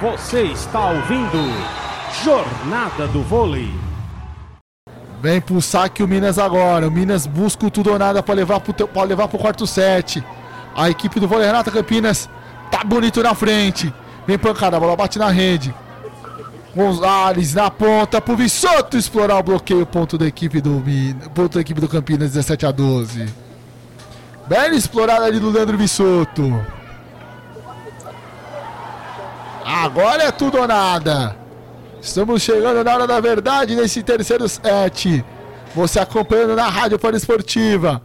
Você está ouvindo Jornada do Vôlei. Vem pro saque o Minas agora. O Minas busca o tudo ou nada para levar pro, pra levar pro quarto set. A equipe do vôlei Renata Campinas tá bonito na frente. Vem pancada, a bola bate na rede. Gonzalez na ponta pro Vissoto explorar o bloqueio. Ponto da equipe do, ponto da equipe do Campinas, 17 a 12. Bela explorada ali do Leandro Vissoto. Agora é tudo ou nada. Estamos chegando na hora da verdade nesse terceiro set. Você acompanhando na Rádio Esportiva.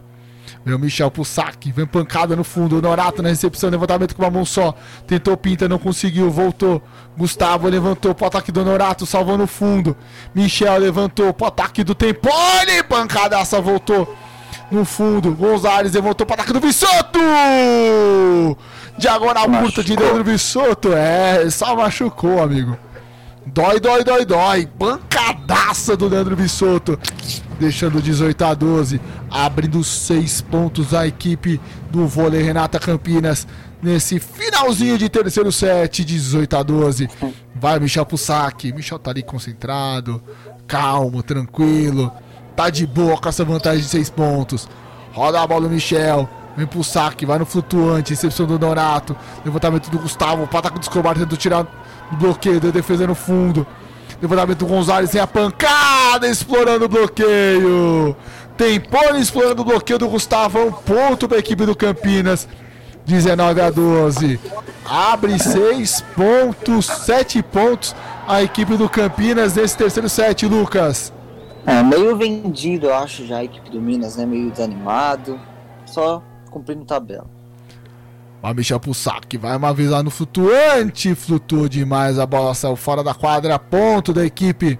Meu Michel pro saque, vem pancada no fundo. Norato na recepção, levantamento com uma mão só. Tentou pinta, não conseguiu, voltou. Gustavo levantou pro ataque do Norato, salvou no fundo. Michel levantou pro ataque do Tempone, pancadaça, voltou no fundo. Gonzalez levantou para ataque do Vissoto! Diagonal curta de Leandro Vissoto. É, só machucou, amigo. Dói, dói, dói, dói. Bancadaça do Leandro Vissoto. Deixando 18 a 12. Abrindo 6 pontos a equipe do vôlei Renata Campinas. Nesse finalzinho de terceiro set, 18 a 12. Vai Michel pro saque. Michel tá ali concentrado, calmo, tranquilo. Tá de boa com essa vantagem de 6 pontos. Roda a bola Michel. Pro saque, vai no flutuante, recepção do Donato. Levantamento do Gustavo, pataco do Escobar tentando tirar o bloqueio, deu defesa no fundo. Levantamento do Gonzalez sem a pancada, explorando o bloqueio. Tem Pony explorando o bloqueio do Gustavo. Um ponto para a equipe do Campinas. 19 a 12. Abre 6 pontos, 7 pontos a equipe do Campinas nesse terceiro set, Lucas. É, meio vendido, eu acho, já a equipe do Minas, né? Meio desanimado. Só cumprindo tabela. Vai Michel pro saque, vai uma vez lá no flutuante, flutuou demais, a bola saiu fora da quadra, ponto da equipe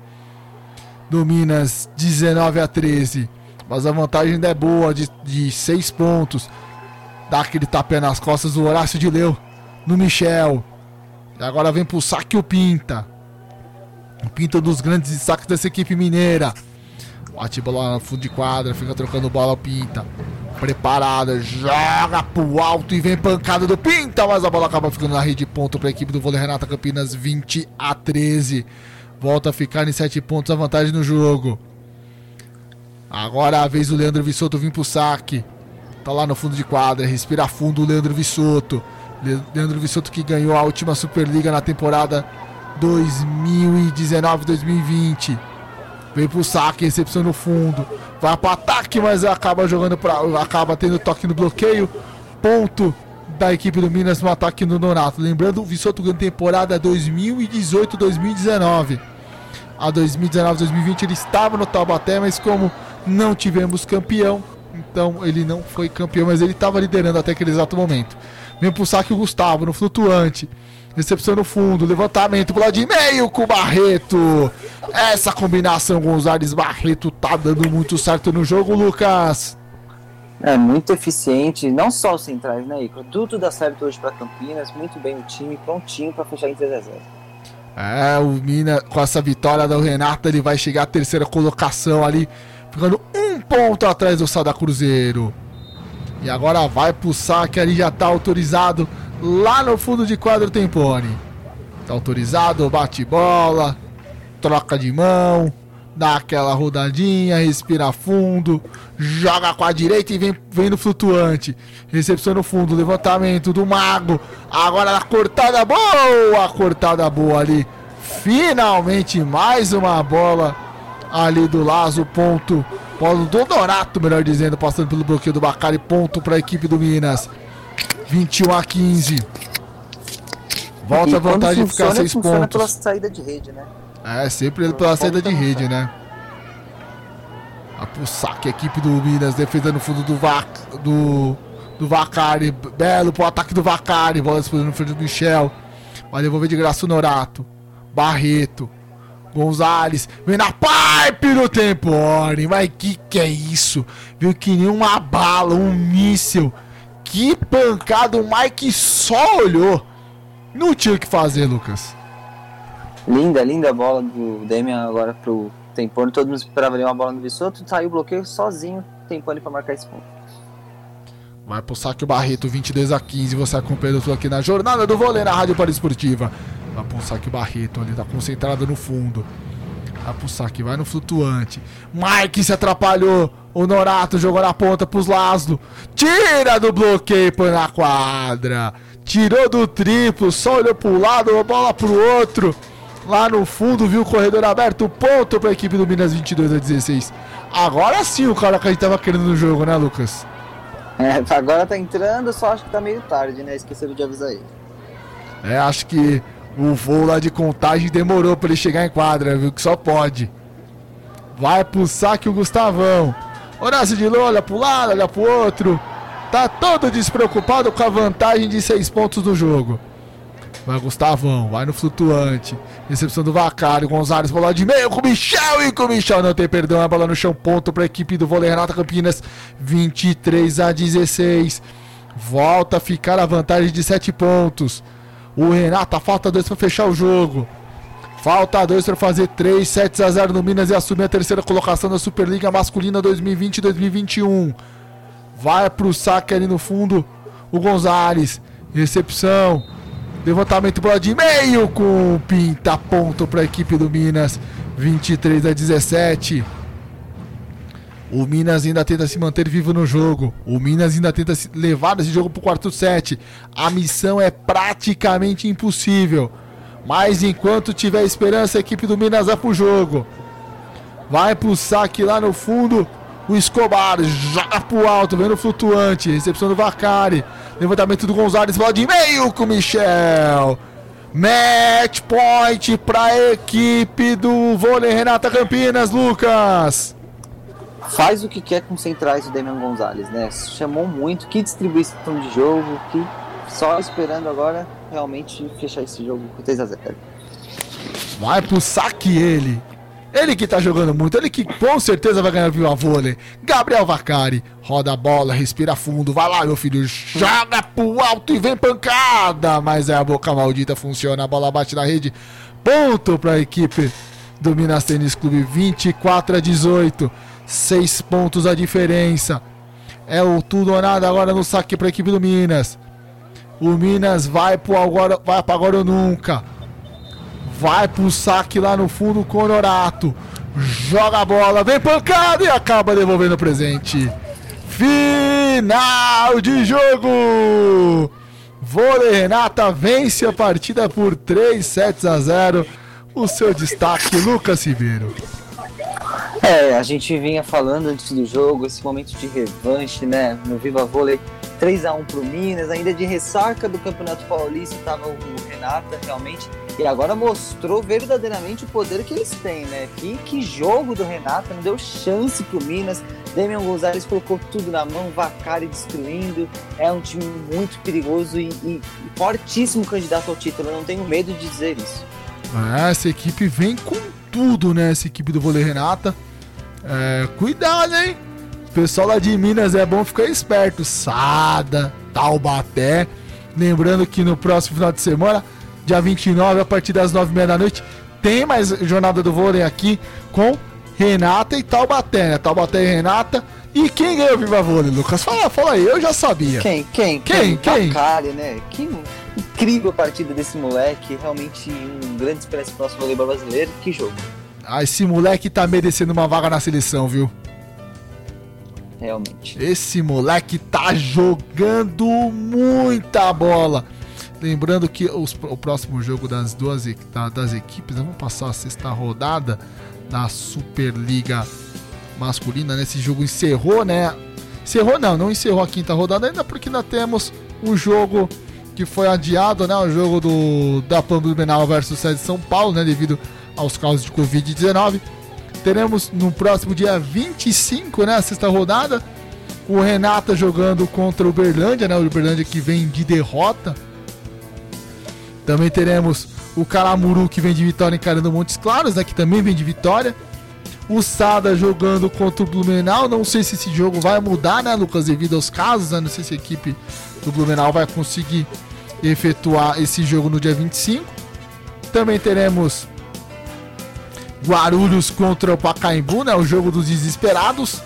do Minas, 19 a 13. Mas a vantagem ainda é boa, de, de 6 pontos. Dá aquele tapé nas costas do Horácio de Leu no Michel. E agora vem pro saque o Pinta. O Pinta é dos grandes destaques dessa equipe mineira. Bate bola no fundo de quadra, fica trocando bola o Pinta. Preparada, joga pro alto e vem pancada do Pinta, mas a bola acaba ficando na rede ponto para a equipe do vôlei Renata Campinas 20 a 13. Volta a ficar em 7 pontos a vantagem no jogo. Agora a vez do Leandro Vissoto vir pro saque. Tá lá no fundo de quadra, respira fundo o Leandro Vissoto. Leandro Vissoto que ganhou a última Superliga na temporada 2019-2020. Vem pro saque, recepção no fundo. Vai pro ataque, mas acaba jogando para acaba tendo toque no bloqueio. Ponto da equipe do Minas no ataque no Donato. Lembrando, o Vissoto ganhou temporada 2018-2019. A 2019-2020 ele estava no Taubaté, mas como não tivemos campeão, então ele não foi campeão, mas ele estava liderando até aquele exato momento. Vem pro saque o Gustavo no flutuante. Recepção no fundo, levantamento pro lado de meio com o Barreto. Essa combinação Gonzalez Barreto tá dando muito certo no jogo, Lucas. É muito eficiente, não só os centrais, né, Ico? Tudo dá certo hoje para Campinas, muito bem o time, prontinho para fechar em 3 a 0. É, o Mina, com essa vitória do Renato, ele vai chegar à terceira colocação ali, ficando um ponto atrás do Sada Cruzeiro. E agora vai pro saque ali, já tá autorizado lá no fundo de quadro tem Pony. Tá autorizado, bate bola, troca de mão, dá aquela rodadinha, respira fundo, joga com a direita e vem, vem no flutuante. Recepção no fundo, levantamento do mago. Agora a cortada boa, cortada boa ali. Finalmente mais uma bola ali do Lazo, ponto. Polo do Donato, melhor dizendo, passando pelo bloqueio do Bacari, ponto para a equipe do Minas. 21 a 15. Volta a vantagem de ficar 6 pontos. pela saída de rede, né? É, sempre pela saída de rede, né? A saque, a equipe do Minas, defesa no fundo do Vac, do, do Vacari. Belo pro ataque do Vacari. Bola disponível no frente do Michel. Vai devolver de graça o Norato. Barreto. Gonzalez. Vem na pipe no Tempore. Mas que que é isso? Viu que nem uma bala, um míssil que pancada, o Mike só olhou. Não tinha o que fazer, Lucas. Linda, linda bola do Demian agora pro Tempone. Todo mundo esperava ali uma bola no Vissoto. Saiu o bloqueio sozinho. Tempone para marcar esse ponto. Vai pro saque o Barreto, 22 a 15. Você acompanha tudo aqui na jornada do vôlei na Rádio Esportiva. Vai pro saque Barreto ali, tá concentrado no fundo. Vai pro saque, vai no flutuante. Mike se atrapalhou. O Norato jogou na ponta pros Laszlo. Tira do bloqueio põe na quadra. Tirou do triplo, só olhou pro lado, a bola pro outro. Lá no fundo, viu o corredor aberto. Ponto pra equipe do Minas 22 a 16. Agora sim o cara que a gente tava querendo no jogo, né, Lucas? É, agora tá entrando, só acho que tá meio tarde, né? Esqueceram de avisar ele. É, acho que o voo lá de contagem demorou pra ele chegar em quadra, viu? Que só pode. Vai pro saque o Gustavão. Horácio de Lula, olha pro lado, olha pro outro. Tá todo despreocupado com a vantagem de seis pontos do jogo. Vai Gustavão, vai no flutuante. Recepção do Vacário, Gonzalez, bola de meio com o Michel e com o Michel não tem perdão. A bola no chão, ponto para a equipe do vôlei Renata Campinas, 23 a 16. Volta a ficar a vantagem de 7 pontos. O Renata falta dois para fechar o jogo. Falta dois para fazer 3, 7 a 0 no Minas e assumir a terceira colocação da Superliga Masculina 2020-2021. Vai pro saque ali no fundo o Gonzalez. Recepção. Levantamento bola de meio com pinta ponto para a equipe do Minas. 23 a 17. O Minas ainda tenta se manter vivo no jogo. O Minas ainda tenta levar esse jogo para o quarto set. A missão é praticamente impossível. Mas enquanto tiver esperança, a equipe do Minas vai pro jogo. Vai pro saque lá no fundo. O Escobar joga pro alto, vendo flutuante. Recepção do Vacari. Levantamento do Gonzalez, bola de meio com o Michel. Match point pra equipe do vôlei Renata Campinas, Lucas. Faz o que quer com centrais o Damian Gonzalez, né? Chamou muito. Que distribuição de jogo. Que só esperando agora realmente fechar esse jogo com 3 a 0 Vai pro saque ele. Ele que tá jogando muito, ele que com certeza vai ganhar a vôlei. Gabriel Vacari, roda a bola, respira fundo, vai lá, meu filho, joga pro alto e vem pancada. Mas é a boca maldita, funciona, a bola bate na rede. Ponto pra equipe do Minas Tênis Clube, 24 a 18. 6 pontos a diferença. É o tudo ou nada agora no saque pra equipe do Minas. O Minas vai pro agora, vai pra agora ou nunca. Vai pro saque lá no fundo o Norato. Joga a bola, vem pancada e acaba devolvendo o presente. Final de jogo! Vôlei Renata vence a partida por 3 sets a 0. O seu destaque, Lucas Ribeiro. É, a gente vinha falando antes do jogo, esse momento de revanche, né? No Viva Vôlei 3 a 1 pro Minas, ainda de ressaca do Campeonato Paulista, tava o Renata realmente. E agora mostrou verdadeiramente o poder que eles têm, né? Que, que jogo do Renata, não deu chance pro Minas. Damian Gonzalez colocou tudo na mão, Vacari destruindo. É um time muito perigoso e, e fortíssimo candidato ao título. Eu não tenho medo de dizer isso. É, essa equipe vem com tudo, né? Essa equipe do vôlei Renata. É, cuidado, hein? Pessoal lá de Minas é bom ficar esperto. Sada, Taubaté. Lembrando que no próximo final de semana, dia 29, a partir das 9h30 da noite, tem mais jornada do vôlei aqui com Renata e Taubaté, né? Taubaté e Renata. E quem ganhou o Viva Vôlei, Lucas? Fala, fala aí, eu já sabia. Quem? Quem? Quem? Quem? Bacari, né? Que incrível partida desse moleque. Realmente um grande esperança pro nosso voleibol brasileiro. Que jogo. Ah, esse moleque tá merecendo uma vaga na seleção, viu? Realmente. Esse moleque tá jogando muita bola. Lembrando que os, o próximo jogo das duas da, das equipes, vamos passar a sexta rodada da Superliga Masculina. Nesse né? jogo encerrou, né? Encerrou não, não encerrou a quinta rodada ainda porque ainda temos o jogo que foi adiado, né? O jogo do da Blumenau versus Sede São Paulo, né? Devido aos casos de Covid-19. Teremos no próximo dia 25, né? A sexta rodada. O Renata jogando contra o Berlândia, né? O Berlândia que vem de derrota. Também teremos o Calamuru que vem de vitória encarando Montes Claros, né? Que também vem de vitória. O Sada jogando contra o Blumenau. Não sei se esse jogo vai mudar, né, Lucas? Devido aos casos, né? Não sei se a equipe do Blumenau vai conseguir efetuar esse jogo no dia 25. Também teremos Guarulhos contra o Pacaembu, né? O jogo dos desesperados.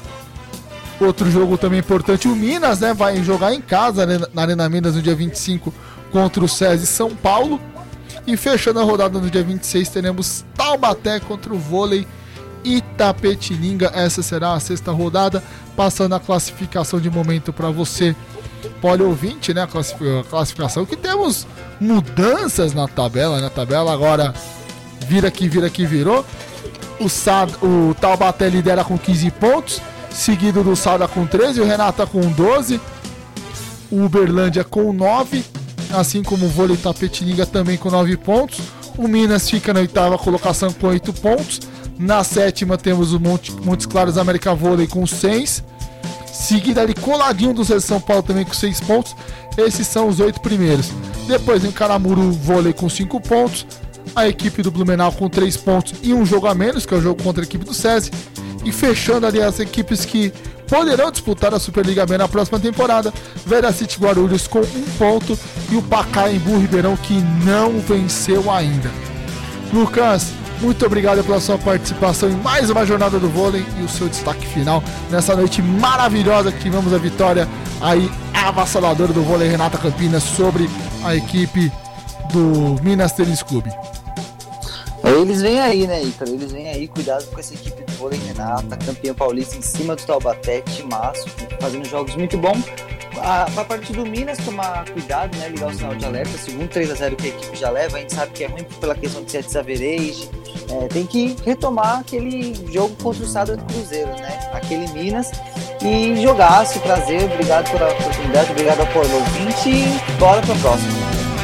Outro jogo também importante, o Minas, né? Vai jogar em casa né? na Arena Minas no dia 25 contra o SESI São Paulo. E fechando a rodada no dia 26, teremos Taubaté contra o vôlei Itapetininga. Essa será a sexta rodada, passando a classificação de momento para você, pode ouvinte, né? A classificação que temos mudanças na tabela, né? tabela agora vira que vira que virou. O, Sad, o Taubaté lidera com 15 pontos, seguido do Sada com 13, o Renata com 12, o Uberlândia com 9, assim como o Vôlei Tapetininga também com 9 pontos. O Minas fica na oitava colocação com 8 pontos. Na sétima temos o Monte, Montes Claros América Vôlei com 6. Seguida ali coladinho do São Paulo também com 6 pontos. Esses são os oito primeiros. Depois em Caramuru Vôlei com 5 pontos a equipe do Blumenau com 3 pontos e um jogo a menos, que é o jogo contra a equipe do SESI. E fechando ali as equipes que poderão disputar a Superliga B na próxima temporada. Vera City Guarulhos com um ponto e o Pacaembu Ribeirão que não venceu ainda. Lucas, muito obrigado pela sua participação em mais uma jornada do vôlei e o seu destaque final nessa noite maravilhosa que tivemos a vitória aí avassaladora do vôlei Renata Campinas sobre a equipe do Minas Tênis Clube. Eles vêm aí, né, Ítalo? Eles vêm aí, cuidado com essa equipe do vôlei Renata, campeã paulista em cima do Taubaté, timaço, fazendo jogos muito bons. A, a partir do Minas, tomar cuidado, né? Ligar o sinal de alerta. Segundo 3x0 que a equipe já leva, a gente sabe que é ruim pela questão de ser desaverage. É, tem que retomar aquele jogo contra o Sada do Cruzeiro, né? Aquele Minas. E jogar, se prazer. Obrigado pela oportunidade, obrigado por ouvinte e bora pra próxima.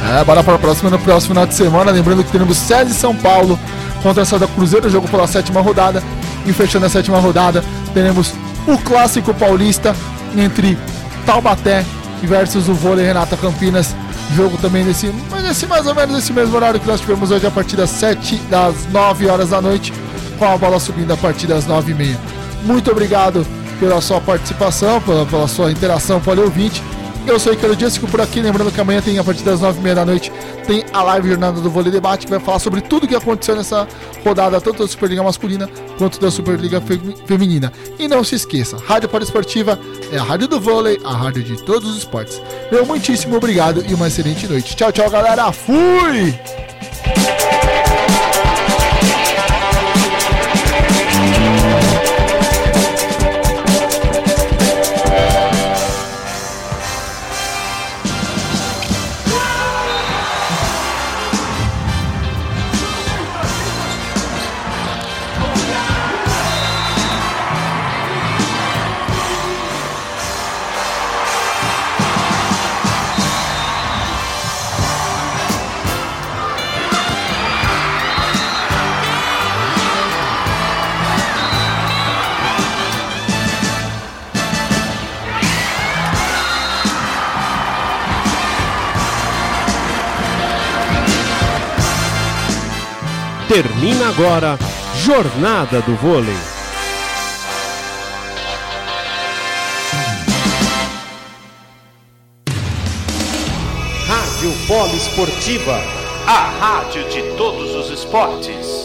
É, bora para a próxima no próximo final de semana. Lembrando que teremos e São Paulo contra a Sada Cruzeiro, jogo pela sétima rodada. E fechando a sétima rodada, teremos o clássico paulista entre Taubaté versus o vôlei Renata Campinas. Jogo também nesse, nesse mais ou menos esse mesmo horário que nós tivemos hoje a partir das 7 das 9 horas da noite, com a bola subindo a partir das 9 e meia. Muito obrigado pela sua participação, pela, pela sua interação com o ouvinte. Eu sou o Icaro Dias, fico por aqui. Lembrando que amanhã tem, a partir das 9h30 da noite, tem a live Jornada do Vôlei Debate, que vai falar sobre tudo que aconteceu nessa rodada, tanto da Superliga masculina quanto da Superliga feminina. E não se esqueça, Rádio Esportiva é a rádio do vôlei, a rádio de todos os esportes. Meu muitíssimo obrigado e uma excelente noite. Tchau, tchau, galera. Fui! Termina agora Jornada do Vôlei. Rádio Polo Esportiva, a rádio de todos os esportes.